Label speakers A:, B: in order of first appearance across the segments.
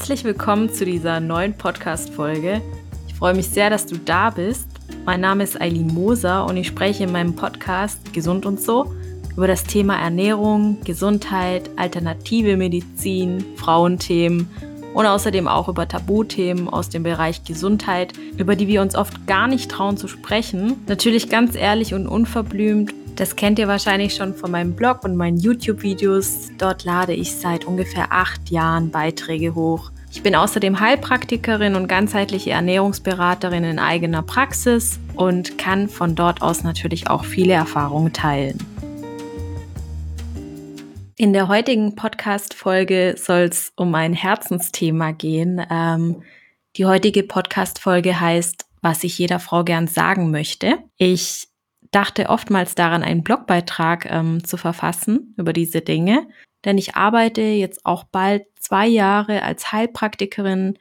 A: Herzlich willkommen zu dieser neuen Podcast-Folge. Ich freue mich sehr, dass du da bist. Mein Name ist Eileen Moser und ich spreche in meinem Podcast Gesund und so über das Thema Ernährung, Gesundheit, alternative Medizin, Frauenthemen und außerdem auch über Tabuthemen aus dem Bereich Gesundheit, über die wir uns oft gar nicht trauen zu sprechen. Natürlich ganz ehrlich und unverblümt. Das kennt ihr wahrscheinlich schon von meinem Blog und meinen YouTube-Videos. Dort lade ich seit ungefähr acht Jahren Beiträge hoch. Ich bin außerdem Heilpraktikerin und ganzheitliche Ernährungsberaterin in eigener Praxis und kann von dort aus natürlich auch viele Erfahrungen teilen. In der heutigen Podcast-Folge soll es um ein Herzensthema gehen. Ähm, die heutige Podcast-Folge heißt, was ich jeder Frau gern sagen möchte. Ich dachte oftmals daran, einen Blogbeitrag ähm, zu verfassen über diese Dinge, denn ich arbeite jetzt auch bald zwei Jahre als Heilpraktikerin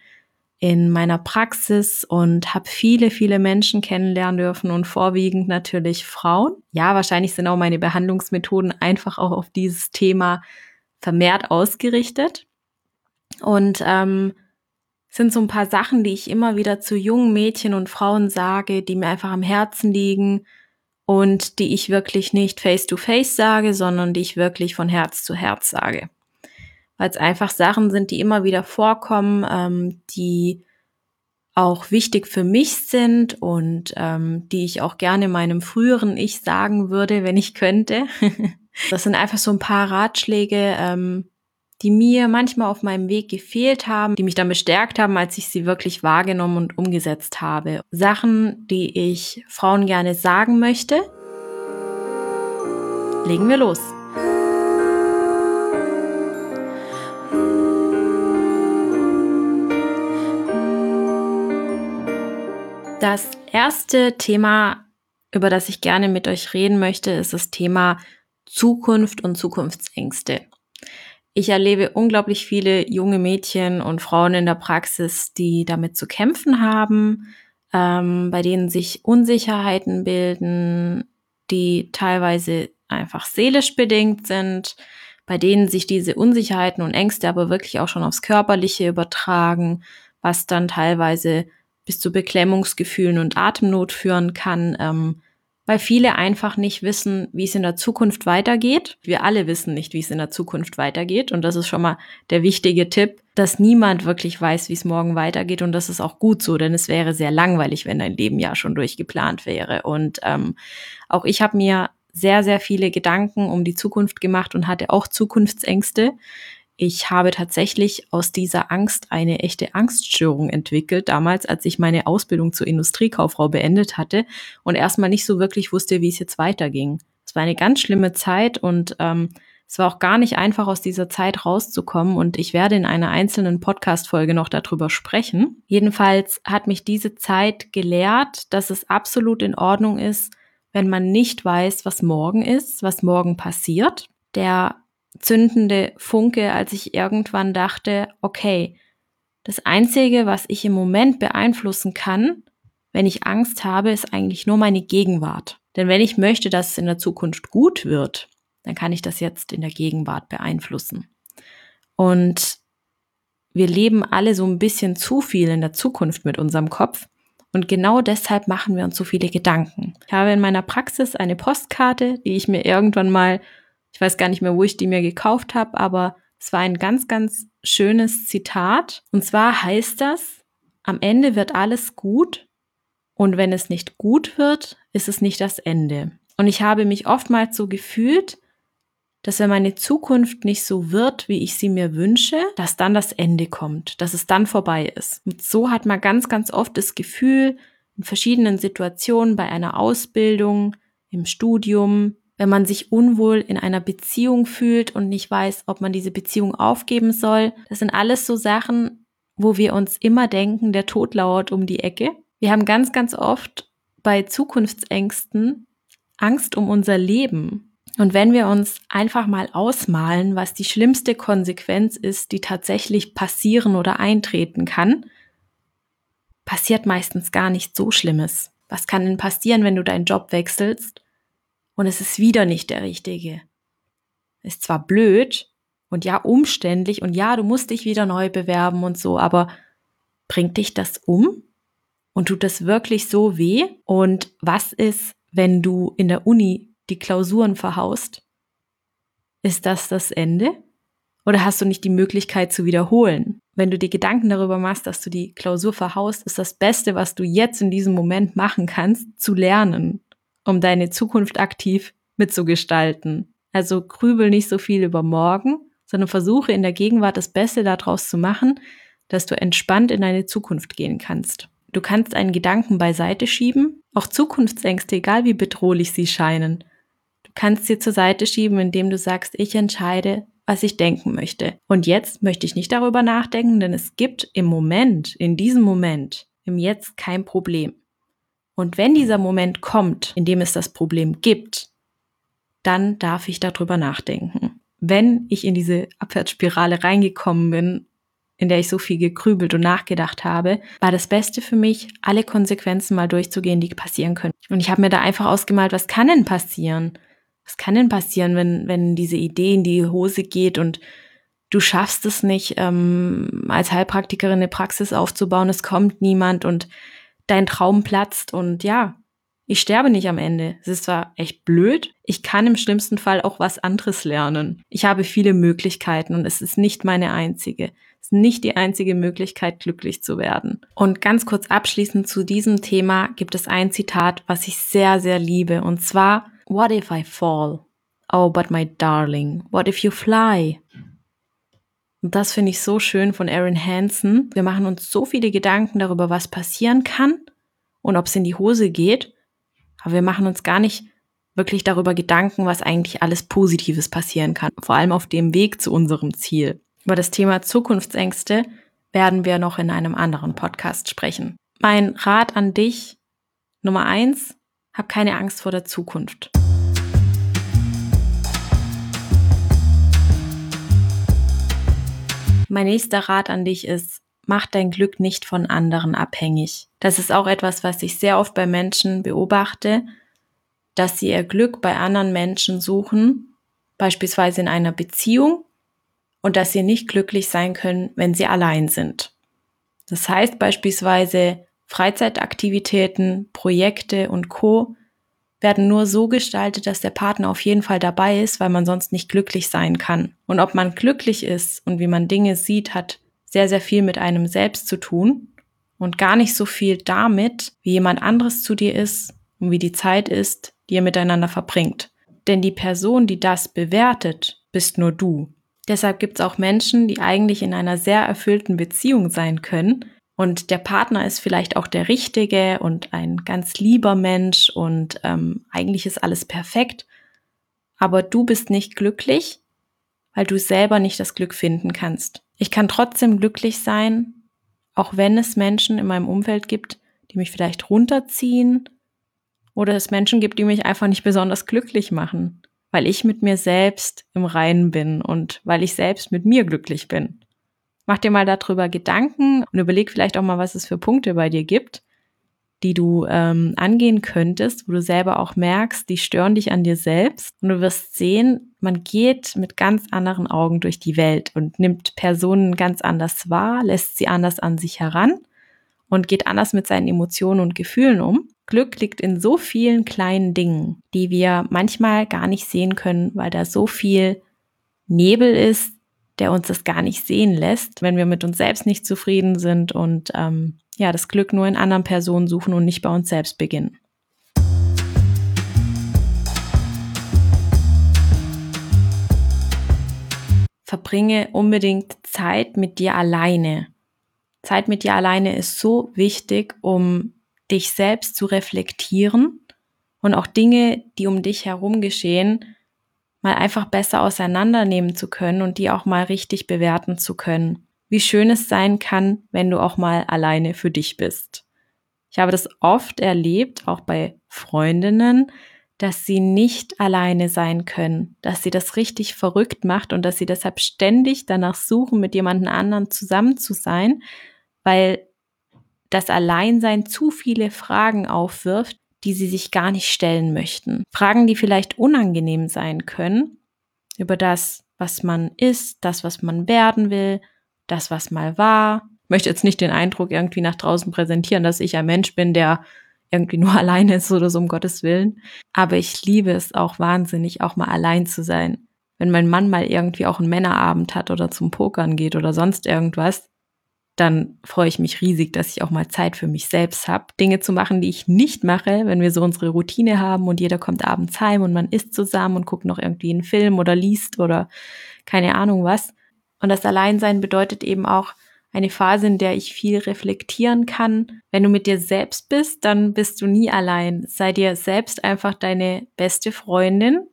A: in meiner Praxis und habe viele, viele Menschen kennenlernen dürfen und vorwiegend natürlich Frauen. Ja, wahrscheinlich sind auch meine Behandlungsmethoden einfach auch auf dieses Thema vermehrt ausgerichtet. Und ähm, sind so ein paar Sachen, die ich immer wieder zu jungen Mädchen und Frauen sage, die mir einfach am Herzen liegen und die ich wirklich nicht face-to-face -face sage, sondern die ich wirklich von Herz zu Herz sage weil es einfach Sachen sind, die immer wieder vorkommen, ähm, die auch wichtig für mich sind und ähm, die ich auch gerne meinem früheren Ich sagen würde, wenn ich könnte. das sind einfach so ein paar Ratschläge, ähm, die mir manchmal auf meinem Weg gefehlt haben, die mich dann bestärkt haben, als ich sie wirklich wahrgenommen und umgesetzt habe. Sachen, die ich Frauen gerne sagen möchte. Legen wir los. Das erste Thema, über das ich gerne mit euch reden möchte, ist das Thema Zukunft und Zukunftsängste. Ich erlebe unglaublich viele junge Mädchen und Frauen in der Praxis, die damit zu kämpfen haben, ähm, bei denen sich Unsicherheiten bilden, die teilweise einfach seelisch bedingt sind, bei denen sich diese Unsicherheiten und Ängste aber wirklich auch schon aufs Körperliche übertragen, was dann teilweise bis zu Beklemmungsgefühlen und Atemnot führen kann, ähm, weil viele einfach nicht wissen, wie es in der Zukunft weitergeht. Wir alle wissen nicht, wie es in der Zukunft weitergeht. Und das ist schon mal der wichtige Tipp, dass niemand wirklich weiß, wie es morgen weitergeht. Und das ist auch gut so, denn es wäre sehr langweilig, wenn dein Leben ja schon durchgeplant wäre. Und ähm, auch ich habe mir sehr, sehr viele Gedanken um die Zukunft gemacht und hatte auch Zukunftsängste. Ich habe tatsächlich aus dieser Angst eine echte Angststörung entwickelt, damals, als ich meine Ausbildung zur Industriekauffrau beendet hatte und erstmal nicht so wirklich wusste, wie es jetzt weiterging. Es war eine ganz schlimme Zeit und ähm, es war auch gar nicht einfach, aus dieser Zeit rauszukommen und ich werde in einer einzelnen Podcast-Folge noch darüber sprechen. Jedenfalls hat mich diese Zeit gelehrt, dass es absolut in Ordnung ist, wenn man nicht weiß, was morgen ist, was morgen passiert. Der zündende Funke, als ich irgendwann dachte, okay, das Einzige, was ich im Moment beeinflussen kann, wenn ich Angst habe, ist eigentlich nur meine Gegenwart. Denn wenn ich möchte, dass es in der Zukunft gut wird, dann kann ich das jetzt in der Gegenwart beeinflussen. Und wir leben alle so ein bisschen zu viel in der Zukunft mit unserem Kopf. Und genau deshalb machen wir uns so viele Gedanken. Ich habe in meiner Praxis eine Postkarte, die ich mir irgendwann mal ich weiß gar nicht mehr, wo ich die mir gekauft habe, aber es war ein ganz, ganz schönes Zitat. Und zwar heißt das, am Ende wird alles gut und wenn es nicht gut wird, ist es nicht das Ende. Und ich habe mich oftmals so gefühlt, dass wenn meine Zukunft nicht so wird, wie ich sie mir wünsche, dass dann das Ende kommt, dass es dann vorbei ist. Und so hat man ganz, ganz oft das Gefühl, in verschiedenen Situationen bei einer Ausbildung, im Studium, wenn man sich unwohl in einer Beziehung fühlt und nicht weiß, ob man diese Beziehung aufgeben soll. Das sind alles so Sachen, wo wir uns immer denken, der Tod lauert um die Ecke. Wir haben ganz, ganz oft bei Zukunftsängsten Angst um unser Leben. Und wenn wir uns einfach mal ausmalen, was die schlimmste Konsequenz ist, die tatsächlich passieren oder eintreten kann, passiert meistens gar nicht so Schlimmes. Was kann denn passieren, wenn du deinen Job wechselst und es ist wieder nicht der richtige. Ist zwar blöd, und ja, umständlich und ja, du musst dich wieder neu bewerben und so, aber bringt dich das um? Und tut das wirklich so weh? Und was ist, wenn du in der Uni die Klausuren verhaust? Ist das das Ende? Oder hast du nicht die Möglichkeit zu wiederholen? Wenn du dir Gedanken darüber machst, dass du die Klausur verhaust, ist das Beste, was du jetzt in diesem Moment machen kannst, zu lernen, um deine Zukunft aktiv mitzugestalten. Also grübel nicht so viel über morgen, sondern versuche in der Gegenwart das Beste daraus zu machen, dass du entspannt in deine Zukunft gehen kannst. Du kannst einen Gedanken beiseite schieben, auch Zukunftsängste, egal wie bedrohlich sie scheinen. Du kannst sie zur Seite schieben, indem du sagst, ich entscheide, was ich denken möchte. Und jetzt möchte ich nicht darüber nachdenken, denn es gibt im Moment, in diesem Moment, im Jetzt kein Problem. Und wenn dieser Moment kommt, in dem es das Problem gibt, dann darf ich darüber nachdenken. Wenn ich in diese Abwärtsspirale reingekommen bin, in der ich so viel gegrübelt und nachgedacht habe, war das Beste für mich, alle Konsequenzen mal durchzugehen, die passieren können. Und ich habe mir da einfach ausgemalt, was kann denn passieren? was kann denn passieren, wenn, wenn diese Idee in die Hose geht und du schaffst es nicht, ähm, als Heilpraktikerin eine Praxis aufzubauen, es kommt niemand und dein Traum platzt und ja, ich sterbe nicht am Ende. Es ist zwar echt blöd, ich kann im schlimmsten Fall auch was anderes lernen. Ich habe viele Möglichkeiten und es ist nicht meine einzige. Es ist nicht die einzige Möglichkeit, glücklich zu werden. Und ganz kurz abschließend zu diesem Thema gibt es ein Zitat, was ich sehr, sehr liebe. Und zwar What if I fall? Oh, but my darling, what if you fly? Und das finde ich so schön von Aaron Hansen. Wir machen uns so viele Gedanken darüber, was passieren kann und ob es in die Hose geht. Aber wir machen uns gar nicht wirklich darüber Gedanken, was eigentlich alles Positives passieren kann. Vor allem auf dem Weg zu unserem Ziel. Über das Thema Zukunftsängste werden wir noch in einem anderen Podcast sprechen. Mein Rat an dich, Nummer eins, hab keine Angst vor der Zukunft. Mein nächster Rat an dich ist, mach dein Glück nicht von anderen abhängig. Das ist auch etwas, was ich sehr oft bei Menschen beobachte, dass sie ihr Glück bei anderen Menschen suchen, beispielsweise in einer Beziehung, und dass sie nicht glücklich sein können, wenn sie allein sind. Das heißt beispielsweise Freizeitaktivitäten, Projekte und Co werden nur so gestaltet, dass der Partner auf jeden Fall dabei ist, weil man sonst nicht glücklich sein kann. Und ob man glücklich ist und wie man Dinge sieht, hat sehr, sehr viel mit einem selbst zu tun und gar nicht so viel damit, wie jemand anderes zu dir ist und wie die Zeit ist, die ihr miteinander verbringt. Denn die Person, die das bewertet, bist nur du. Deshalb gibt es auch Menschen, die eigentlich in einer sehr erfüllten Beziehung sein können, und der Partner ist vielleicht auch der Richtige und ein ganz lieber Mensch und ähm, eigentlich ist alles perfekt. Aber du bist nicht glücklich, weil du selber nicht das Glück finden kannst. Ich kann trotzdem glücklich sein, auch wenn es Menschen in meinem Umfeld gibt, die mich vielleicht runterziehen oder es Menschen gibt, die mich einfach nicht besonders glücklich machen, weil ich mit mir selbst im Reinen bin und weil ich selbst mit mir glücklich bin. Mach dir mal darüber Gedanken und überleg vielleicht auch mal, was es für Punkte bei dir gibt, die du ähm, angehen könntest, wo du selber auch merkst, die stören dich an dir selbst. Und du wirst sehen, man geht mit ganz anderen Augen durch die Welt und nimmt Personen ganz anders wahr, lässt sie anders an sich heran und geht anders mit seinen Emotionen und Gefühlen um. Glück liegt in so vielen kleinen Dingen, die wir manchmal gar nicht sehen können, weil da so viel Nebel ist, der uns das gar nicht sehen lässt, wenn wir mit uns selbst nicht zufrieden sind und ähm, ja, das Glück nur in anderen Personen suchen und nicht bei uns selbst beginnen. Verbringe unbedingt Zeit mit dir alleine. Zeit mit dir alleine ist so wichtig, um dich selbst zu reflektieren und auch Dinge, die um dich herum geschehen, mal einfach besser auseinandernehmen zu können und die auch mal richtig bewerten zu können. Wie schön es sein kann, wenn du auch mal alleine für dich bist. Ich habe das oft erlebt, auch bei Freundinnen, dass sie nicht alleine sein können, dass sie das richtig verrückt macht und dass sie deshalb ständig danach suchen, mit jemandem anderen zusammen zu sein, weil das Alleinsein zu viele Fragen aufwirft, die sie sich gar nicht stellen möchten. Fragen, die vielleicht unangenehm sein können, über das was man ist, das, was man werden will, das, was mal war. Ich möchte jetzt nicht den Eindruck irgendwie nach draußen präsentieren, dass ich ein Mensch bin, der irgendwie nur alleine ist oder so, um Gottes Willen. Aber ich liebe es auch wahnsinnig, auch mal allein zu sein. Wenn mein Mann mal irgendwie auch einen Männerabend hat oder zum Pokern geht oder sonst irgendwas, dann freue ich mich riesig, dass ich auch mal Zeit für mich selbst habe. Dinge zu machen, die ich nicht mache, wenn wir so unsere Routine haben und jeder kommt abends heim und man isst zusammen und guckt noch irgendwie einen Film oder liest oder keine Ahnung was. Und das Alleinsein bedeutet eben auch eine Phase, in der ich viel reflektieren kann. Wenn du mit dir selbst bist, dann bist du nie allein. Sei dir selbst einfach deine beste Freundin.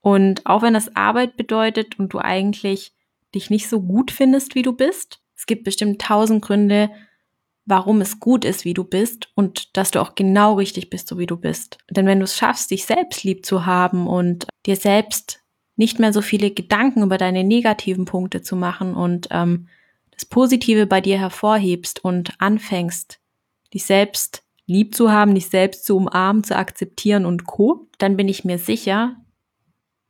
A: Und auch wenn das Arbeit bedeutet und du eigentlich dich nicht so gut findest, wie du bist, es gibt bestimmt tausend Gründe, warum es gut ist, wie du bist und dass du auch genau richtig bist, so wie du bist. Denn wenn du es schaffst, dich selbst lieb zu haben und dir selbst nicht mehr so viele Gedanken über deine negativen Punkte zu machen und ähm, das Positive bei dir hervorhebst und anfängst, dich selbst lieb zu haben, dich selbst zu umarmen, zu akzeptieren und co, dann bin ich mir sicher,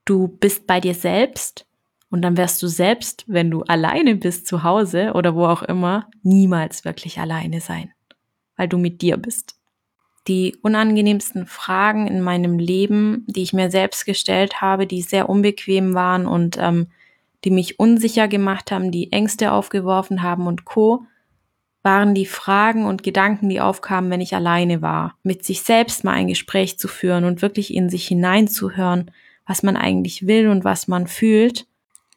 A: du bist bei dir selbst und dann wirst du selbst, wenn du alleine bist zu Hause oder wo auch immer, niemals wirklich alleine sein, weil du mit dir bist. Die unangenehmsten Fragen in meinem Leben, die ich mir selbst gestellt habe, die sehr unbequem waren und ähm, die mich unsicher gemacht haben, die Ängste aufgeworfen haben und co, waren die Fragen und Gedanken, die aufkamen, wenn ich alleine war. Mit sich selbst mal ein Gespräch zu führen und wirklich in sich hineinzuhören, was man eigentlich will und was man fühlt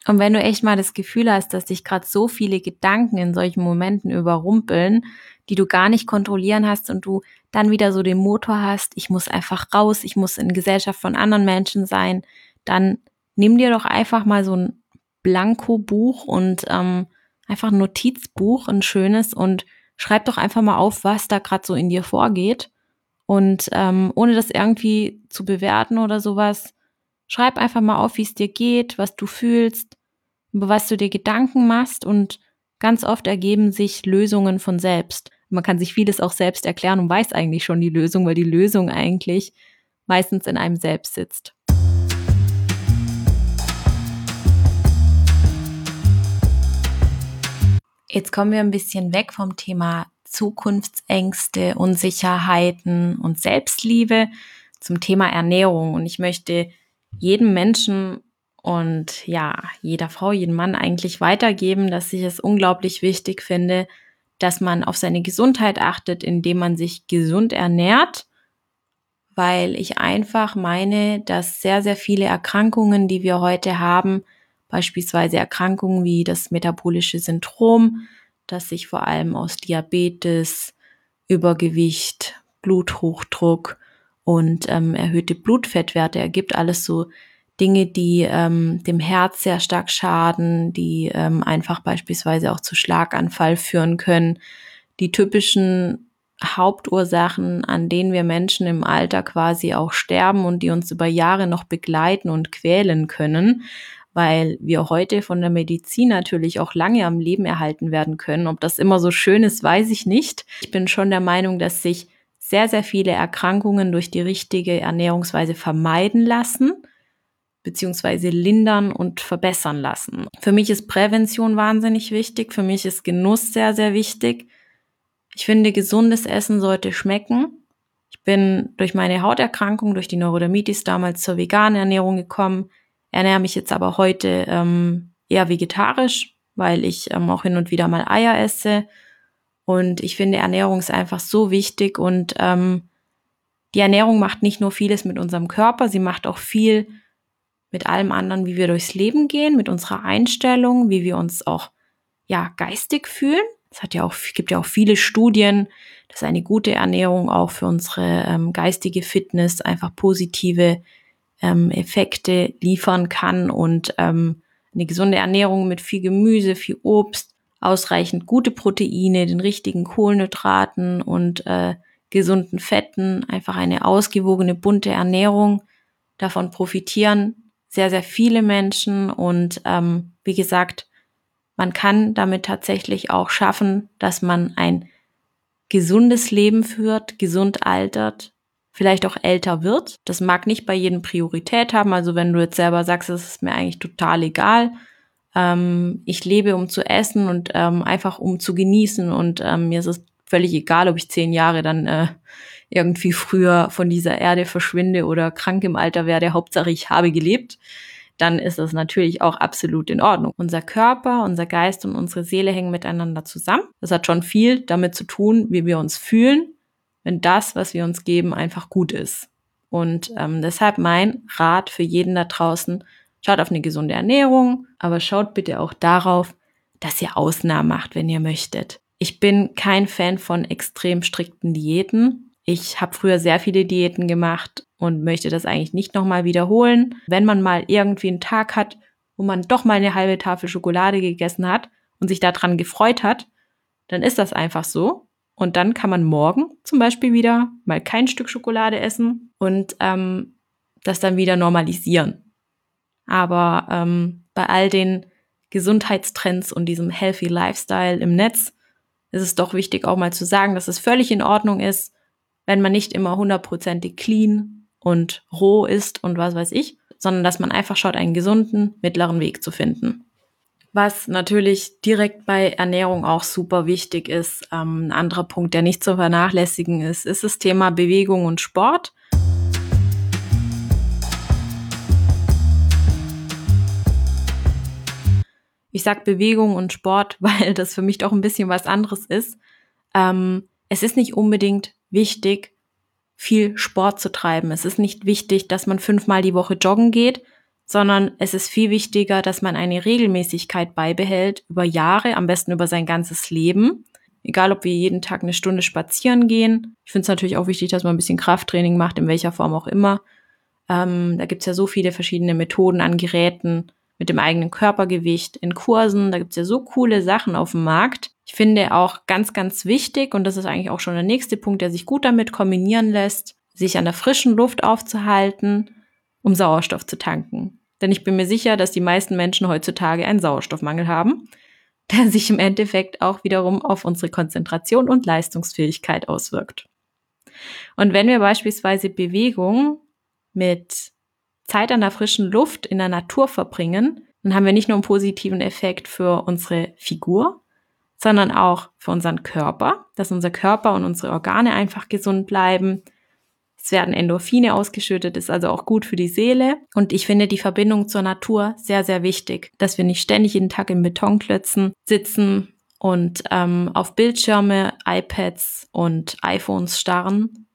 A: und wenn du echt mal das Gefühl hast, dass dich gerade so viele Gedanken in solchen Momenten überrumpeln, die du gar nicht kontrollieren hast und du dann wieder so den Motor hast, ich muss einfach raus, ich muss in Gesellschaft von anderen Menschen sein, dann nimm dir doch einfach mal so ein Blanko-Buch und ähm, einfach ein Notizbuch, ein schönes und schreib doch einfach mal auf, was da gerade so in dir vorgeht. Und ähm, ohne das irgendwie zu bewerten oder sowas, Schreib einfach mal auf, wie es dir geht, was du fühlst, über was du dir Gedanken machst und ganz oft ergeben sich Lösungen von selbst. Man kann sich vieles auch selbst erklären und weiß eigentlich schon die Lösung, weil die Lösung eigentlich meistens in einem selbst sitzt. Jetzt kommen wir ein bisschen weg vom Thema Zukunftsängste, Unsicherheiten und Selbstliebe zum Thema Ernährung. Und ich möchte jedem Menschen und ja, jeder Frau, jedem Mann eigentlich weitergeben, dass ich es unglaublich wichtig finde, dass man auf seine Gesundheit achtet, indem man sich gesund ernährt, weil ich einfach meine, dass sehr, sehr viele Erkrankungen, die wir heute haben, beispielsweise Erkrankungen wie das metabolische Syndrom, das sich vor allem aus Diabetes, Übergewicht, Bluthochdruck und ähm, erhöhte Blutfettwerte ergibt. Alles so Dinge, die ähm, dem Herz sehr stark schaden, die ähm, einfach beispielsweise auch zu Schlaganfall führen können. Die typischen Hauptursachen, an denen wir Menschen im Alter quasi auch sterben und die uns über Jahre noch begleiten und quälen können, weil wir heute von der Medizin natürlich auch lange am Leben erhalten werden können. Ob das immer so schön ist, weiß ich nicht. Ich bin schon der Meinung, dass sich sehr, sehr viele Erkrankungen durch die richtige Ernährungsweise vermeiden lassen, beziehungsweise lindern und verbessern lassen. Für mich ist Prävention wahnsinnig wichtig. Für mich ist Genuss sehr, sehr wichtig. Ich finde, gesundes Essen sollte schmecken. Ich bin durch meine Hauterkrankung, durch die Neurodermitis damals zur veganen Ernährung gekommen, ernähre mich jetzt aber heute ähm, eher vegetarisch, weil ich ähm, auch hin und wieder mal Eier esse und ich finde, Ernährung ist einfach so wichtig und ähm, die Ernährung macht nicht nur vieles mit unserem Körper, sie macht auch viel mit allem anderen, wie wir durchs Leben gehen, mit unserer Einstellung, wie wir uns auch ja geistig fühlen. Es hat ja auch gibt ja auch viele Studien, dass eine gute Ernährung auch für unsere ähm, geistige Fitness einfach positive ähm, Effekte liefern kann und ähm, eine gesunde Ernährung mit viel Gemüse, viel Obst, ausreichend gute Proteine, den richtigen Kohlenhydraten und äh, gesunden Fetten, einfach eine ausgewogene, bunte Ernährung. Davon profitieren sehr, sehr viele Menschen und ähm, wie gesagt, man kann damit tatsächlich auch schaffen, dass man ein gesundes Leben führt, gesund altert, vielleicht auch älter wird. Das mag nicht bei jedem Priorität haben. Also wenn du jetzt selber sagst, es ist mir eigentlich total egal. Ähm, ich lebe, um zu essen und ähm, einfach um zu genießen. Und ähm, mir ist es völlig egal, ob ich zehn Jahre dann äh, irgendwie früher von dieser Erde verschwinde oder krank im Alter werde. Hauptsache, ich habe gelebt dann ist das natürlich auch absolut in Ordnung. Unser Körper, unser Geist und unsere Seele hängen miteinander zusammen. Das hat schon viel damit zu tun, wie wir uns fühlen, wenn das, was wir uns geben, einfach gut ist. Und ähm, deshalb mein Rat für jeden da draußen, schaut auf eine gesunde Ernährung, aber schaut bitte auch darauf, dass ihr Ausnahmen macht, wenn ihr möchtet. Ich bin kein Fan von extrem strikten Diäten. Ich habe früher sehr viele Diäten gemacht und möchte das eigentlich nicht nochmal wiederholen. Wenn man mal irgendwie einen Tag hat, wo man doch mal eine halbe Tafel Schokolade gegessen hat und sich daran gefreut hat, dann ist das einfach so. Und dann kann man morgen zum Beispiel wieder mal kein Stück Schokolade essen und ähm, das dann wieder normalisieren. Aber ähm, bei all den Gesundheitstrends und diesem Healthy Lifestyle im Netz ist es doch wichtig auch mal zu sagen, dass es völlig in Ordnung ist, wenn man nicht immer hundertprozentig clean und roh ist und was weiß ich, sondern dass man einfach schaut, einen gesunden mittleren Weg zu finden. Was natürlich direkt bei Ernährung auch super wichtig ist, ähm, ein anderer Punkt, der nicht zu vernachlässigen ist, ist das Thema Bewegung und Sport. Ich sag Bewegung und Sport, weil das für mich doch ein bisschen was anderes ist. Ähm, es ist nicht unbedingt wichtig, viel Sport zu treiben. Es ist nicht wichtig, dass man fünfmal die Woche joggen geht, sondern es ist viel wichtiger, dass man eine Regelmäßigkeit beibehält über Jahre, am besten über sein ganzes Leben. Egal, ob wir jeden Tag eine Stunde spazieren gehen. Ich finde es natürlich auch wichtig, dass man ein bisschen Krafttraining macht, in welcher Form auch immer. Ähm, da gibt's ja so viele verschiedene Methoden an Geräten mit dem eigenen Körpergewicht in Kursen. Da gibt's ja so coole Sachen auf dem Markt. Ich finde auch ganz, ganz wichtig, und das ist eigentlich auch schon der nächste Punkt, der sich gut damit kombinieren lässt, sich an der frischen Luft aufzuhalten, um Sauerstoff zu tanken. Denn ich bin mir sicher, dass die meisten Menschen heutzutage einen Sauerstoffmangel haben, der sich im Endeffekt auch wiederum auf unsere Konzentration und Leistungsfähigkeit auswirkt. Und wenn wir beispielsweise Bewegung mit Zeit an der frischen Luft in der Natur verbringen, dann haben wir nicht nur einen positiven Effekt für unsere Figur, sondern auch für unseren Körper, dass unser Körper und unsere Organe einfach gesund bleiben. Es werden Endorphine ausgeschüttet, ist also auch gut für die Seele. Und ich finde die Verbindung zur Natur sehr, sehr wichtig, dass wir nicht ständig jeden Tag in Betonklötzen sitzen und ähm, auf Bildschirme, iPads und iPhones starren,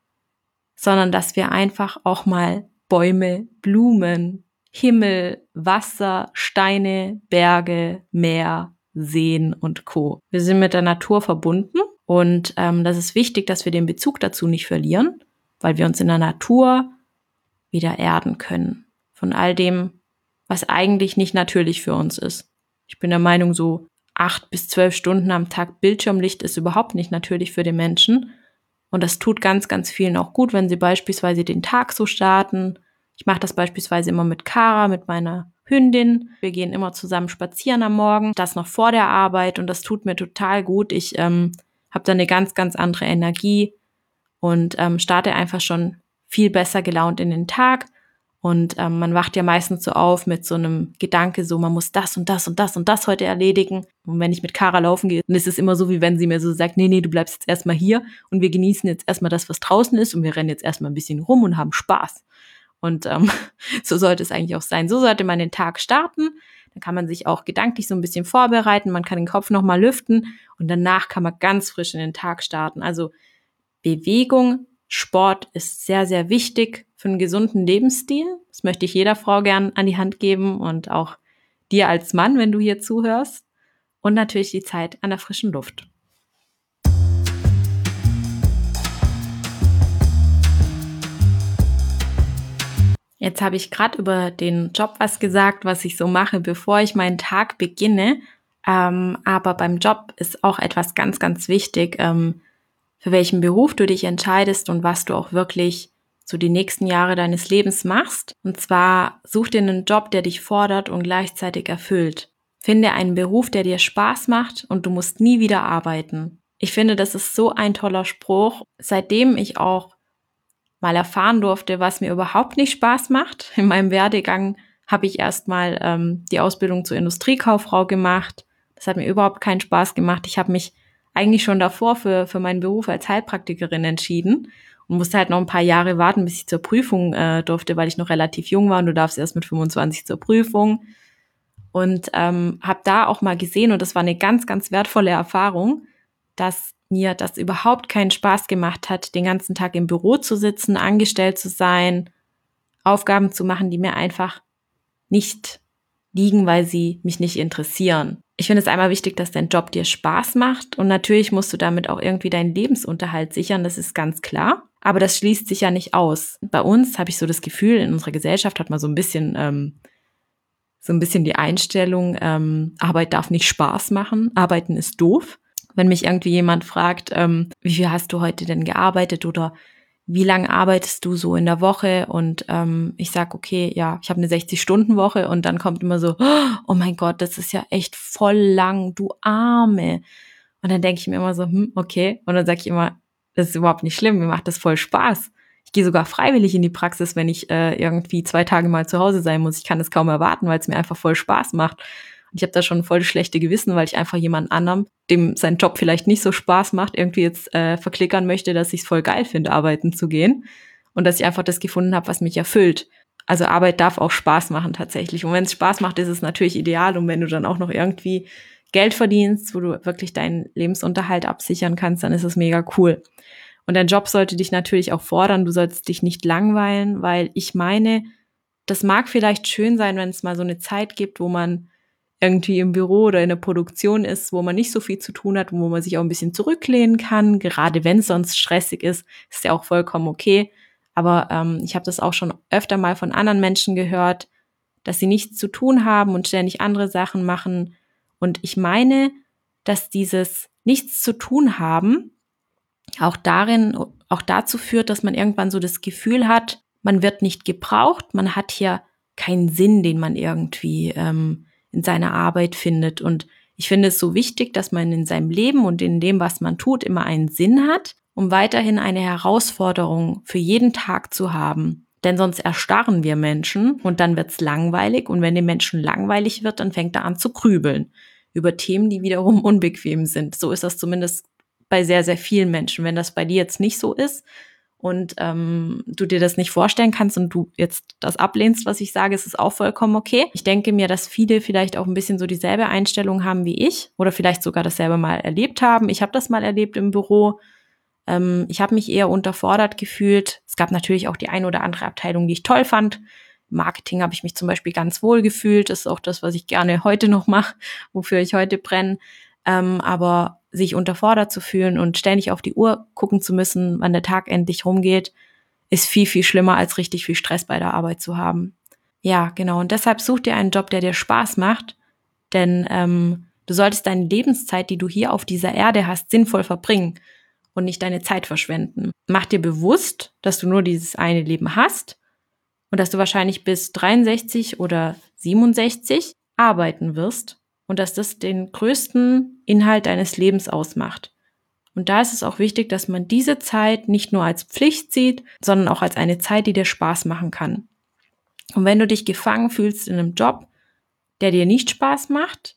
A: sondern dass wir einfach auch mal Bäume, Blumen, Himmel, Wasser, Steine, Berge, Meer, Seen und Co. Wir sind mit der Natur verbunden und ähm, das ist wichtig, dass wir den Bezug dazu nicht verlieren, weil wir uns in der Natur wieder erden können von all dem, was eigentlich nicht natürlich für uns ist. Ich bin der Meinung, so acht bis zwölf Stunden am Tag Bildschirmlicht ist überhaupt nicht natürlich für den Menschen. Und das tut ganz, ganz vielen auch gut, wenn sie beispielsweise den Tag so starten. Ich mache das beispielsweise immer mit Kara, mit meiner Hündin. Wir gehen immer zusammen spazieren am Morgen, das noch vor der Arbeit und das tut mir total gut. Ich ähm, habe da eine ganz, ganz andere Energie und ähm, starte einfach schon viel besser gelaunt in den Tag. Und ähm, man wacht ja meistens so auf mit so einem Gedanke, so man muss das und das und das und das heute erledigen. Und wenn ich mit Kara laufen gehe, dann ist es immer so, wie wenn sie mir so sagt, nee, nee, du bleibst jetzt erstmal hier und wir genießen jetzt erstmal das, was draußen ist und wir rennen jetzt erstmal ein bisschen rum und haben Spaß. Und ähm, so sollte es eigentlich auch sein. So sollte man den Tag starten. Dann kann man sich auch gedanklich so ein bisschen vorbereiten. Man kann den Kopf nochmal lüften und danach kann man ganz frisch in den Tag starten. Also Bewegung, Sport ist sehr, sehr wichtig für einen gesunden Lebensstil. Das möchte ich jeder Frau gern an die Hand geben und auch dir als Mann, wenn du hier zuhörst. Und natürlich die Zeit an der frischen Luft. Jetzt habe ich gerade über den Job was gesagt, was ich so mache, bevor ich meinen Tag beginne. Ähm, aber beim Job ist auch etwas ganz, ganz wichtig, ähm, für welchen Beruf du dich entscheidest und was du auch wirklich so die nächsten Jahre deines Lebens machst. Und zwar such dir einen Job, der dich fordert und gleichzeitig erfüllt. Finde einen Beruf, der dir Spaß macht und du musst nie wieder arbeiten. Ich finde, das ist so ein toller Spruch. Seitdem ich auch mal erfahren durfte, was mir überhaupt nicht Spaß macht. In meinem Werdegang habe ich erstmal ähm, die Ausbildung zur Industriekauffrau gemacht. Das hat mir überhaupt keinen Spaß gemacht. Ich habe mich eigentlich schon davor für, für meinen Beruf als Heilpraktikerin entschieden und musste halt noch ein paar Jahre warten, bis ich zur Prüfung äh, durfte, weil ich noch relativ jung war und du darfst erst mit 25 zur Prüfung. Und ähm, habe da auch mal gesehen, und das war eine ganz, ganz wertvolle Erfahrung, dass mir das überhaupt keinen Spaß gemacht hat, den ganzen Tag im Büro zu sitzen, angestellt zu sein, Aufgaben zu machen, die mir einfach nicht liegen, weil sie mich nicht interessieren. Ich finde es einmal wichtig, dass dein Job dir Spaß macht und natürlich musst du damit auch irgendwie deinen Lebensunterhalt sichern, das ist ganz klar. Aber das schließt sich ja nicht aus. Bei uns habe ich so das Gefühl, in unserer Gesellschaft hat man so ein bisschen ähm, so ein bisschen die Einstellung, ähm, Arbeit darf nicht Spaß machen, Arbeiten ist doof wenn mich irgendwie jemand fragt, ähm, wie viel hast du heute denn gearbeitet oder wie lange arbeitest du so in der Woche? Und ähm, ich sag, okay, ja, ich habe eine 60-Stunden-Woche und dann kommt immer so, oh mein Gott, das ist ja echt voll lang, du Arme. Und dann denke ich mir immer so, hm, okay. Und dann sage ich immer, das ist überhaupt nicht schlimm, mir macht das voll Spaß. Ich gehe sogar freiwillig in die Praxis, wenn ich äh, irgendwie zwei Tage mal zu Hause sein muss. Ich kann das kaum erwarten, weil es mir einfach voll Spaß macht. Und ich habe da schon voll schlechte Gewissen, weil ich einfach jemand anderem, dem sein Job vielleicht nicht so Spaß macht, irgendwie jetzt äh, verklickern möchte, dass ich es voll geil finde, arbeiten zu gehen. Und dass ich einfach das gefunden habe, was mich erfüllt. Also Arbeit darf auch Spaß machen tatsächlich. Und wenn es Spaß macht, ist es natürlich ideal. Und wenn du dann auch noch irgendwie Geld verdienst, wo du wirklich deinen Lebensunterhalt absichern kannst, dann ist es mega cool. Und dein Job sollte dich natürlich auch fordern. Du sollst dich nicht langweilen, weil ich meine, das mag vielleicht schön sein, wenn es mal so eine Zeit gibt, wo man irgendwie im Büro oder in der Produktion ist, wo man nicht so viel zu tun hat, wo man sich auch ein bisschen zurücklehnen kann, gerade wenn es sonst stressig ist, ist ja auch vollkommen okay. Aber ähm, ich habe das auch schon öfter mal von anderen Menschen gehört, dass sie nichts zu tun haben und ständig andere Sachen machen. Und ich meine, dass dieses Nichts zu tun haben auch darin, auch dazu führt, dass man irgendwann so das Gefühl hat, man wird nicht gebraucht, man hat hier keinen Sinn, den man irgendwie ähm, in seiner Arbeit findet. Und ich finde es so wichtig, dass man in seinem Leben und in dem, was man tut, immer einen Sinn hat, um weiterhin eine Herausforderung für jeden Tag zu haben. Denn sonst erstarren wir Menschen und dann wird's langweilig. Und wenn dem Menschen langweilig wird, dann fängt er an zu grübeln über Themen, die wiederum unbequem sind. So ist das zumindest bei sehr, sehr vielen Menschen. Wenn das bei dir jetzt nicht so ist, und ähm, du dir das nicht vorstellen kannst und du jetzt das ablehnst, was ich sage, ist es auch vollkommen okay. Ich denke mir, dass viele vielleicht auch ein bisschen so dieselbe Einstellung haben wie ich oder vielleicht sogar dasselbe mal erlebt haben. Ich habe das mal erlebt im Büro. Ähm, ich habe mich eher unterfordert gefühlt. Es gab natürlich auch die ein oder andere Abteilung, die ich toll fand. Marketing habe ich mich zum Beispiel ganz wohl gefühlt. Das ist auch das, was ich gerne heute noch mache, wofür ich heute brenne. Ähm, aber sich unterfordert zu fühlen und ständig auf die Uhr gucken zu müssen, wann der Tag endlich rumgeht, ist viel, viel schlimmer, als richtig viel Stress bei der Arbeit zu haben. Ja, genau. Und deshalb such dir einen Job, der dir Spaß macht, denn ähm, du solltest deine Lebenszeit, die du hier auf dieser Erde hast, sinnvoll verbringen und nicht deine Zeit verschwenden. Mach dir bewusst, dass du nur dieses eine Leben hast und dass du wahrscheinlich bis 63 oder 67 arbeiten wirst und dass das den größten Inhalt deines Lebens ausmacht. Und da ist es auch wichtig, dass man diese Zeit nicht nur als Pflicht sieht, sondern auch als eine Zeit, die dir Spaß machen kann. Und wenn du dich gefangen fühlst in einem Job, der dir nicht Spaß macht,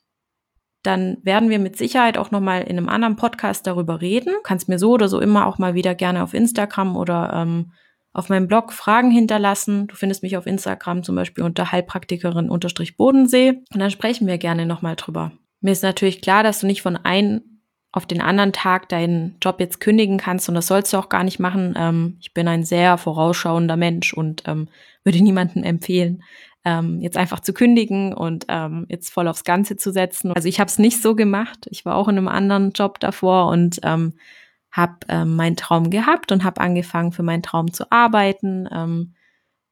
A: dann werden wir mit Sicherheit auch nochmal in einem anderen Podcast darüber reden. Du kannst mir so oder so immer auch mal wieder gerne auf Instagram oder ähm, auf meinem Blog Fragen hinterlassen. Du findest mich auf Instagram zum Beispiel unter Heilpraktikerin-Bodensee. Und dann sprechen wir gerne nochmal drüber. Mir ist natürlich klar, dass du nicht von einem auf den anderen Tag deinen Job jetzt kündigen kannst und das sollst du auch gar nicht machen. Ähm, ich bin ein sehr vorausschauender Mensch und ähm, würde niemandem empfehlen, ähm, jetzt einfach zu kündigen und ähm, jetzt voll aufs Ganze zu setzen. Also ich habe es nicht so gemacht. Ich war auch in einem anderen Job davor und ähm, habe ähm, meinen Traum gehabt und habe angefangen für meinen Traum zu arbeiten. Ähm,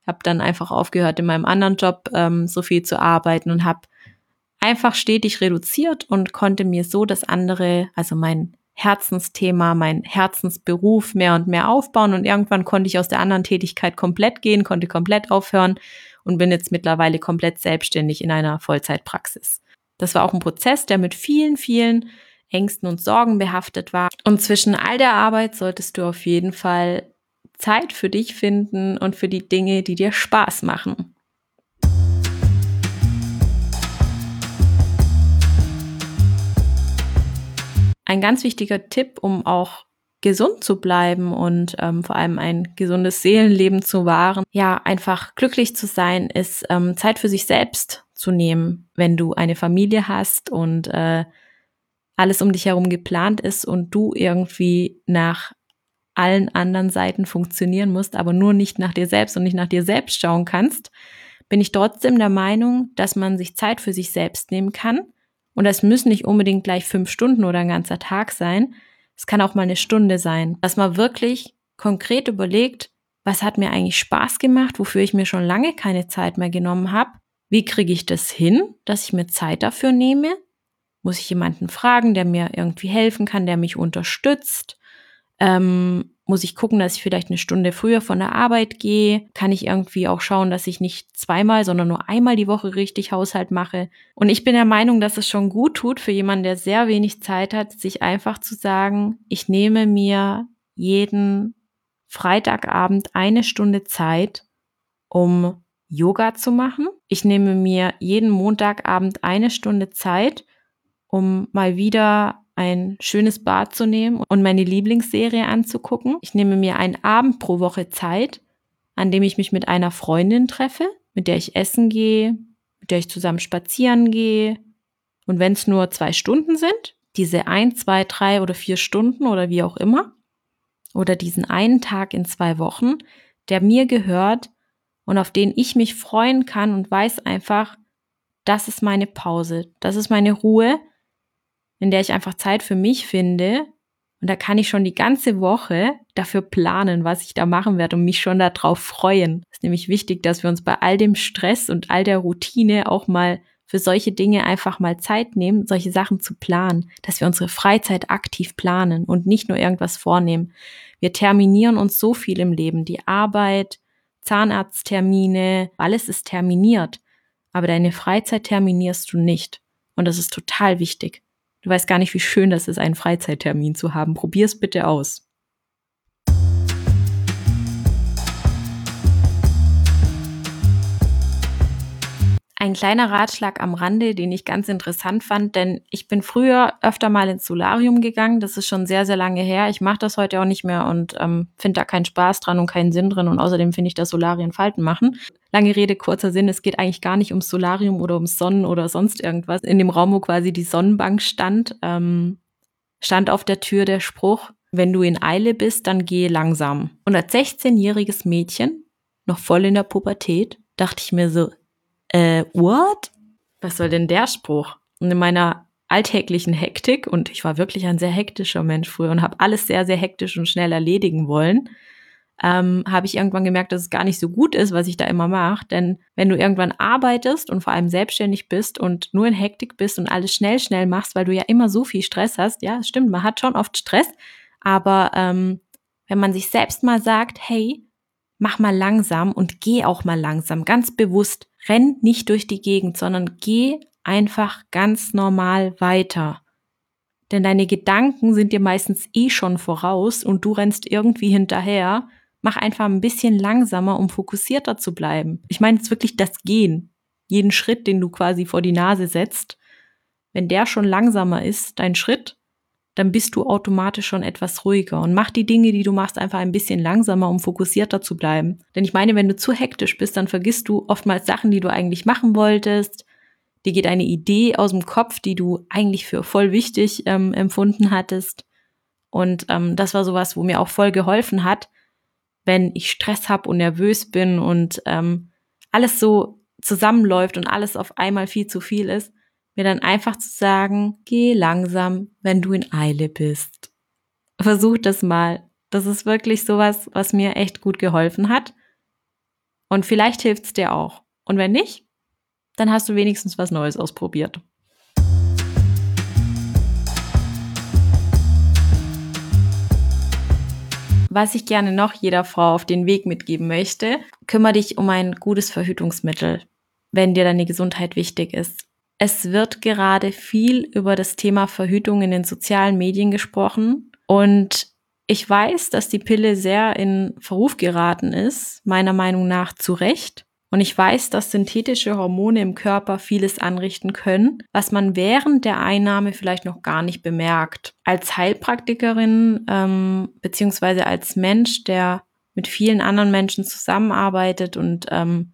A: habe dann einfach aufgehört in meinem anderen Job ähm, so viel zu arbeiten und habe einfach stetig reduziert und konnte mir so das andere, also mein Herzensthema, mein Herzensberuf mehr und mehr aufbauen und irgendwann konnte ich aus der anderen Tätigkeit komplett gehen, konnte komplett aufhören und bin jetzt mittlerweile komplett selbstständig in einer Vollzeitpraxis. Das war auch ein Prozess, der mit vielen, vielen Ängsten und Sorgen behaftet war. Und zwischen all der Arbeit solltest du auf jeden Fall Zeit für dich finden und für die Dinge, die dir Spaß machen. Ein ganz wichtiger Tipp, um auch gesund zu bleiben und ähm, vor allem ein gesundes Seelenleben zu wahren, ja, einfach glücklich zu sein, ist ähm, Zeit für sich selbst zu nehmen, wenn du eine Familie hast und äh, alles um dich herum geplant ist und du irgendwie nach allen anderen Seiten funktionieren musst, aber nur nicht nach dir selbst und nicht nach dir selbst schauen kannst, bin ich trotzdem der Meinung, dass man sich Zeit für sich selbst nehmen kann. Und das müssen nicht unbedingt gleich fünf Stunden oder ein ganzer Tag sein, es kann auch mal eine Stunde sein, dass man wirklich konkret überlegt, was hat mir eigentlich Spaß gemacht, wofür ich mir schon lange keine Zeit mehr genommen habe. Wie kriege ich das hin, dass ich mir Zeit dafür nehme? Muss ich jemanden fragen, der mir irgendwie helfen kann, der mich unterstützt? Ähm, muss ich gucken, dass ich vielleicht eine Stunde früher von der Arbeit gehe? Kann ich irgendwie auch schauen, dass ich nicht zweimal, sondern nur einmal die Woche richtig Haushalt mache? Und ich bin der Meinung, dass es schon gut tut für jemanden, der sehr wenig Zeit hat, sich einfach zu sagen, ich nehme mir jeden Freitagabend eine Stunde Zeit, um Yoga zu machen. Ich nehme mir jeden Montagabend eine Stunde Zeit, um mal wieder ein schönes Bad zu nehmen und meine Lieblingsserie anzugucken. Ich nehme mir einen Abend pro Woche Zeit, an dem ich mich mit einer Freundin treffe, mit der ich essen gehe, mit der ich zusammen spazieren gehe. Und wenn es nur zwei Stunden sind, diese ein, zwei, drei oder vier Stunden oder wie auch immer, oder diesen einen Tag in zwei Wochen, der mir gehört und auf den ich mich freuen kann und weiß einfach, das ist meine Pause, das ist meine Ruhe, in der ich einfach Zeit für mich finde. Und da kann ich schon die ganze Woche dafür planen, was ich da machen werde und mich schon darauf freuen. Es ist nämlich wichtig, dass wir uns bei all dem Stress und all der Routine auch mal für solche Dinge einfach mal Zeit nehmen, solche Sachen zu planen, dass wir unsere Freizeit aktiv planen und nicht nur irgendwas vornehmen. Wir terminieren uns so viel im Leben, die Arbeit, Zahnarzttermine, alles ist terminiert, aber deine Freizeit terminierst du nicht. Und das ist total wichtig. Du weißt gar nicht, wie schön das ist, einen Freizeittermin zu haben. Probier's bitte aus. Ein kleiner Ratschlag am Rande, den ich ganz interessant fand, denn ich bin früher öfter mal ins Solarium gegangen. Das ist schon sehr, sehr lange her. Ich mache das heute auch nicht mehr und ähm, finde da keinen Spaß dran und keinen Sinn drin. Und außerdem finde ich, dass Solarien Falten machen. Lange Rede, kurzer Sinn. Es geht eigentlich gar nicht ums Solarium oder ums Sonnen oder sonst irgendwas. In dem Raum, wo quasi die Sonnenbank stand, ähm, stand auf der Tür der Spruch, wenn du in Eile bist, dann gehe langsam. Und als 16-jähriges Mädchen, noch voll in der Pubertät, dachte ich mir so, äh, what? Was soll denn der Spruch? Und in meiner alltäglichen Hektik, und ich war wirklich ein sehr hektischer Mensch früher und habe alles sehr, sehr hektisch und schnell erledigen wollen, ähm, habe ich irgendwann gemerkt, dass es gar nicht so gut ist, was ich da immer mache. Denn wenn du irgendwann arbeitest und vor allem selbstständig bist und nur in Hektik bist und alles schnell, schnell machst, weil du ja immer so viel Stress hast, ja, stimmt, man hat schon oft Stress, aber ähm, wenn man sich selbst mal sagt, hey, mach mal langsam und geh auch mal langsam, ganz bewusst, renn nicht durch die Gegend, sondern geh einfach ganz normal weiter. Denn deine Gedanken sind dir meistens eh schon voraus und du rennst irgendwie hinterher. Mach einfach ein bisschen langsamer, um fokussierter zu bleiben. Ich meine jetzt wirklich das Gehen. Jeden Schritt, den du quasi vor die Nase setzt. Wenn der schon langsamer ist, dein Schritt, dann bist du automatisch schon etwas ruhiger und mach die Dinge, die du machst, einfach ein bisschen langsamer, um fokussierter zu bleiben. Denn ich meine, wenn du zu hektisch bist, dann vergisst du oftmals Sachen, die du eigentlich machen wolltest. Dir geht eine Idee aus dem Kopf, die du eigentlich für voll wichtig ähm, empfunden hattest. Und ähm, das war sowas, wo mir auch voll geholfen hat, wenn ich Stress habe und nervös bin und ähm, alles so zusammenläuft und alles auf einmal viel zu viel ist, mir dann einfach zu sagen, geh langsam, wenn du in Eile bist. Versuch das mal. Das ist wirklich sowas, was mir echt gut geholfen hat. Und vielleicht hilft es dir auch. Und wenn nicht, dann hast du wenigstens was Neues ausprobiert. Was ich gerne noch jeder Frau auf den Weg mitgeben möchte, kümmere dich um ein gutes Verhütungsmittel, wenn dir deine Gesundheit wichtig ist. Es wird gerade viel über das Thema Verhütung in den sozialen Medien gesprochen und Ich weiß, dass die Pille sehr in Verruf geraten ist, meiner Meinung nach zu Recht. Und ich weiß, dass synthetische Hormone im Körper vieles anrichten können, was man während der Einnahme vielleicht noch gar nicht bemerkt. Als Heilpraktikerin ähm, beziehungsweise als Mensch, der mit vielen anderen Menschen zusammenarbeitet und ähm,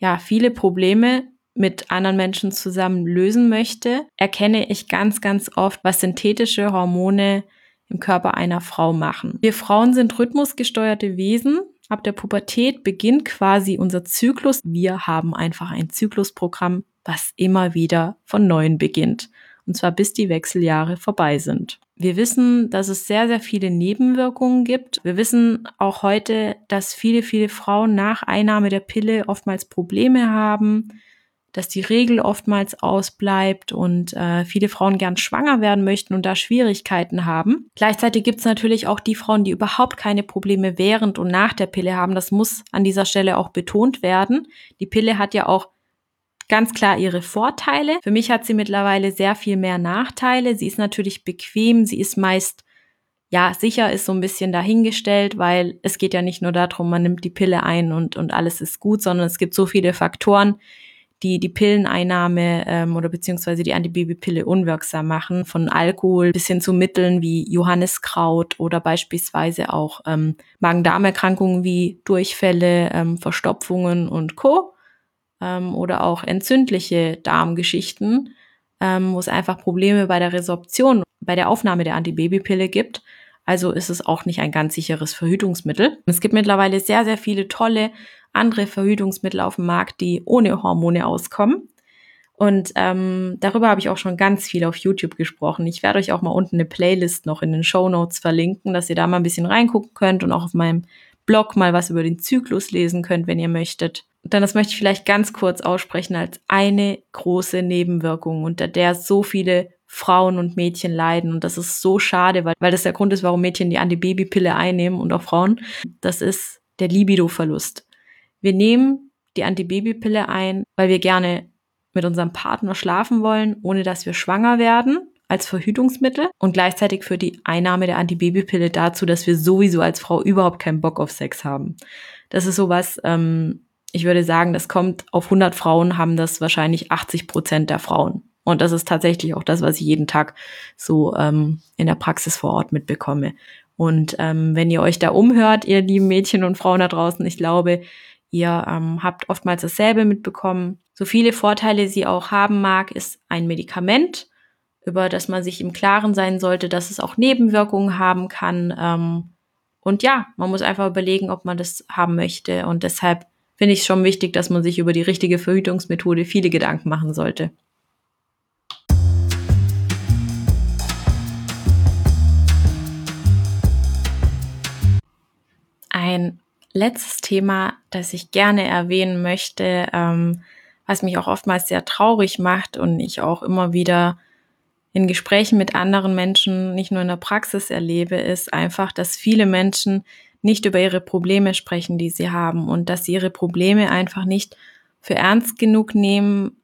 A: ja viele Probleme mit anderen Menschen zusammen lösen möchte, erkenne ich ganz, ganz oft, was synthetische Hormone im Körper einer Frau machen. Wir Frauen sind rhythmusgesteuerte Wesen Ab der Pubertät beginnt quasi unser Zyklus. Wir haben einfach ein Zyklusprogramm, was immer wieder von neuem beginnt. Und zwar bis die Wechseljahre vorbei sind. Wir wissen, dass es sehr, sehr viele Nebenwirkungen gibt. Wir wissen auch heute, dass viele, viele Frauen nach Einnahme der Pille oftmals Probleme haben, dass die Regel oftmals ausbleibt und äh, viele Frauen gern schwanger werden möchten und da Schwierigkeiten haben. Gleichzeitig gibt es natürlich auch die Frauen, die überhaupt keine Probleme während und nach der Pille haben. Das muss an dieser Stelle auch betont werden. Die Pille hat ja auch ganz klar ihre Vorteile. Für mich hat sie mittlerweile sehr viel mehr Nachteile. Sie ist natürlich bequem, sie ist meist ja, sicher ist so ein bisschen dahingestellt, weil es geht ja nicht nur darum, man nimmt die Pille ein und, und alles ist gut, sondern es gibt so viele Faktoren, die die Pilleneinnahme ähm, oder beziehungsweise die Antibabypille unwirksam machen, von Alkohol bis hin zu Mitteln wie Johanniskraut oder beispielsweise auch ähm, Magen-Darm-Erkrankungen wie Durchfälle, ähm, Verstopfungen und Co. Ähm, oder auch entzündliche Darmgeschichten, ähm, wo es einfach Probleme bei der Resorption, bei der Aufnahme der Antibabypille gibt. Also ist es auch nicht ein ganz sicheres Verhütungsmittel. Es gibt mittlerweile sehr, sehr viele tolle andere Verhütungsmittel auf dem Markt, die ohne Hormone auskommen. Und ähm, darüber habe ich auch schon ganz viel auf YouTube gesprochen. Ich werde euch auch mal unten eine Playlist noch in den Show Notes verlinken, dass ihr da mal ein bisschen reingucken könnt und auch auf meinem Blog mal was über den Zyklus lesen könnt, wenn ihr möchtet. Und dann das möchte ich vielleicht ganz kurz aussprechen als eine große Nebenwirkung, unter der so viele Frauen und Mädchen leiden. Und das ist so schade, weil, weil das der Grund ist, warum Mädchen die Antibabypille einnehmen und auch Frauen. Das ist der Libido-Verlust. Wir nehmen die Antibabypille ein, weil wir gerne mit unserem Partner schlafen wollen, ohne dass wir schwanger werden als Verhütungsmittel und gleichzeitig führt die Einnahme der Antibabypille dazu, dass wir sowieso als Frau überhaupt keinen Bock auf Sex haben. Das ist sowas, ähm, ich würde sagen, das kommt auf 100 Frauen, haben das wahrscheinlich 80 Prozent der Frauen. Und das ist tatsächlich auch das, was ich jeden Tag so ähm, in der Praxis vor Ort mitbekomme. Und ähm, wenn ihr euch da umhört, ihr lieben Mädchen und Frauen da draußen, ich glaube, Ihr ähm, habt oftmals dasselbe mitbekommen. So viele Vorteile sie auch haben mag, ist ein Medikament, über das man sich im Klaren sein sollte, dass es auch Nebenwirkungen haben kann. Ähm, und ja, man muss einfach überlegen, ob man das haben möchte. Und deshalb finde ich es schon wichtig, dass man sich über die richtige Verhütungsmethode viele Gedanken machen sollte. Ein letztes Thema, das ich gerne erwähnen möchte, ähm, was mich auch oftmals sehr traurig macht und ich auch immer wieder in Gesprächen mit anderen Menschen, nicht nur in der Praxis erlebe, ist einfach, dass viele Menschen nicht über ihre Probleme sprechen, die sie haben und dass sie ihre Probleme einfach nicht für ernst genug nehmen,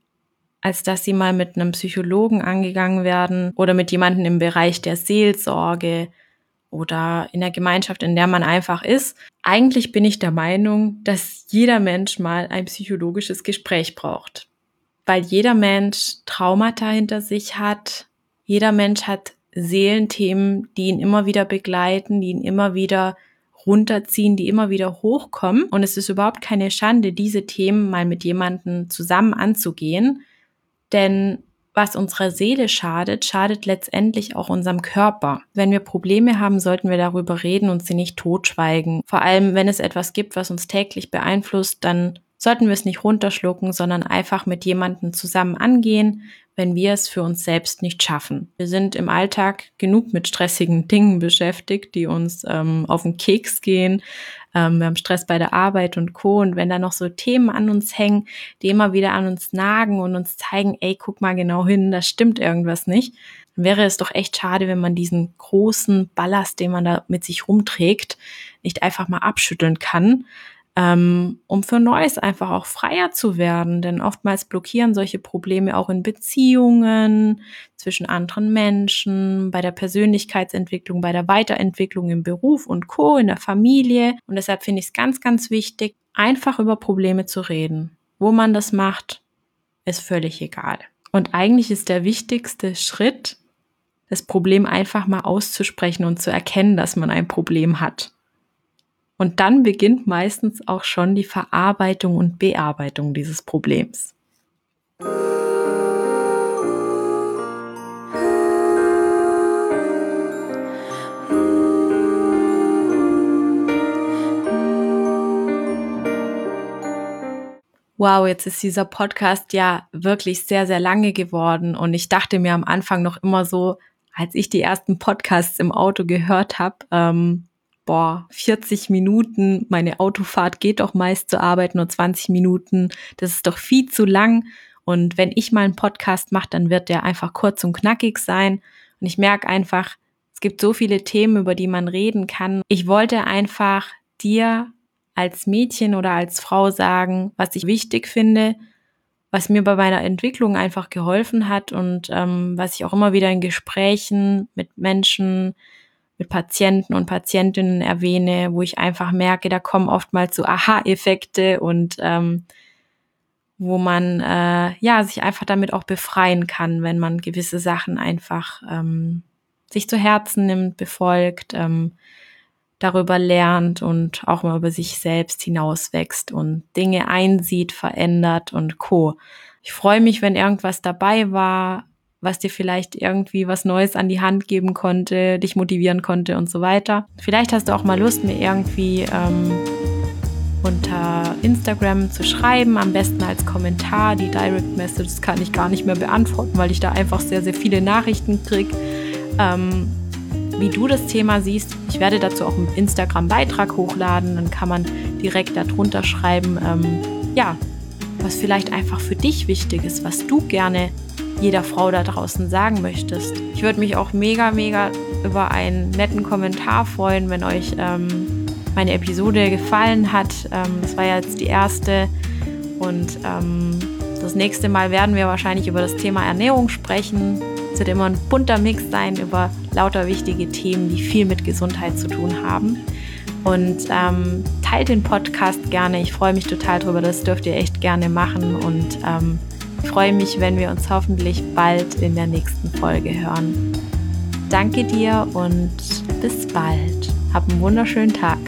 A: als dass sie mal mit einem Psychologen angegangen werden oder mit jemandem im Bereich der Seelsorge oder in der Gemeinschaft, in der man einfach ist. Eigentlich bin ich der Meinung, dass jeder Mensch mal ein psychologisches Gespräch braucht. Weil jeder Mensch Traumata hinter sich hat. Jeder Mensch hat Seelenthemen, die ihn immer wieder begleiten, die ihn immer wieder runterziehen, die immer wieder hochkommen. Und es ist überhaupt keine Schande, diese Themen mal mit jemandem zusammen anzugehen. Denn was unserer Seele schadet, schadet letztendlich auch unserem Körper. Wenn wir Probleme haben, sollten wir darüber reden und sie nicht totschweigen. Vor allem, wenn es etwas gibt, was uns täglich beeinflusst, dann sollten wir es nicht runterschlucken, sondern einfach mit jemandem zusammen angehen, wenn wir es für uns selbst nicht schaffen. Wir sind im Alltag genug mit stressigen Dingen beschäftigt, die uns ähm, auf den Keks gehen, ähm, wir haben Stress bei der Arbeit und Co. Und wenn da noch so Themen an uns hängen, die immer wieder an uns nagen und uns zeigen, ey, guck mal genau hin, da stimmt irgendwas nicht, dann wäre es doch echt schade, wenn man diesen großen Ballast, den man da mit sich rumträgt, nicht einfach mal abschütteln kann. Ähm, um für Neues einfach auch freier zu werden. Denn oftmals blockieren solche Probleme auch in Beziehungen zwischen anderen Menschen, bei der Persönlichkeitsentwicklung, bei der Weiterentwicklung im Beruf und Co, in der Familie. Und deshalb finde ich es ganz, ganz wichtig, einfach über Probleme zu reden. Wo man das macht, ist völlig egal. Und eigentlich ist der wichtigste Schritt, das Problem einfach mal auszusprechen und zu erkennen, dass man ein Problem hat. Und dann beginnt meistens auch schon die Verarbeitung und Bearbeitung dieses Problems. Wow, jetzt ist dieser Podcast ja wirklich sehr, sehr lange geworden und ich dachte mir am Anfang noch immer so, als ich die ersten Podcasts im Auto gehört habe, ähm, boah, 40 Minuten, meine Autofahrt geht doch meist zur Arbeit nur 20 Minuten, das ist doch viel zu lang. Und wenn ich mal einen Podcast mache, dann wird der einfach kurz und knackig sein. Und ich merke einfach, es gibt so viele Themen, über die man reden kann. Ich wollte einfach dir als Mädchen oder als Frau sagen, was ich wichtig finde, was mir bei meiner Entwicklung einfach geholfen hat und ähm, was ich auch immer wieder in Gesprächen mit Menschen mit Patienten und Patientinnen erwähne, wo ich einfach merke, da kommen oftmals so Aha-Effekte und ähm, wo man äh, ja sich einfach damit auch befreien kann, wenn man gewisse Sachen einfach ähm, sich zu Herzen nimmt, befolgt, ähm, darüber lernt und auch mal über sich selbst hinauswächst und Dinge einsieht, verändert und co. Ich freue mich, wenn irgendwas dabei war, was dir vielleicht irgendwie was Neues an die Hand geben konnte, dich motivieren konnte und so weiter. Vielleicht hast du auch mal Lust, mir irgendwie ähm, unter Instagram zu schreiben, am besten als Kommentar. Die Direct Messages kann ich gar nicht mehr beantworten, weil ich da einfach sehr, sehr viele Nachrichten kriege. Ähm, wie du das Thema siehst. Ich werde dazu auch einen Instagram-Beitrag hochladen, dann kann man direkt darunter schreiben, ähm, ja, was vielleicht einfach für dich wichtig ist, was du gerne jeder Frau da draußen sagen möchtest. Ich würde mich auch mega, mega über einen netten Kommentar freuen, wenn euch ähm, meine Episode gefallen hat. Ähm, das war ja jetzt die erste und ähm, das nächste Mal werden wir wahrscheinlich über das Thema Ernährung sprechen. Es wird immer ein bunter Mix sein über lauter wichtige Themen, die viel mit Gesundheit zu tun haben. Und ähm, teilt den Podcast gerne. Ich freue mich total drüber. Das dürft ihr echt gerne machen. Und ähm, freue mich, wenn wir uns hoffentlich bald in der nächsten Folge hören. Danke dir und bis bald. Hab einen wunderschönen Tag.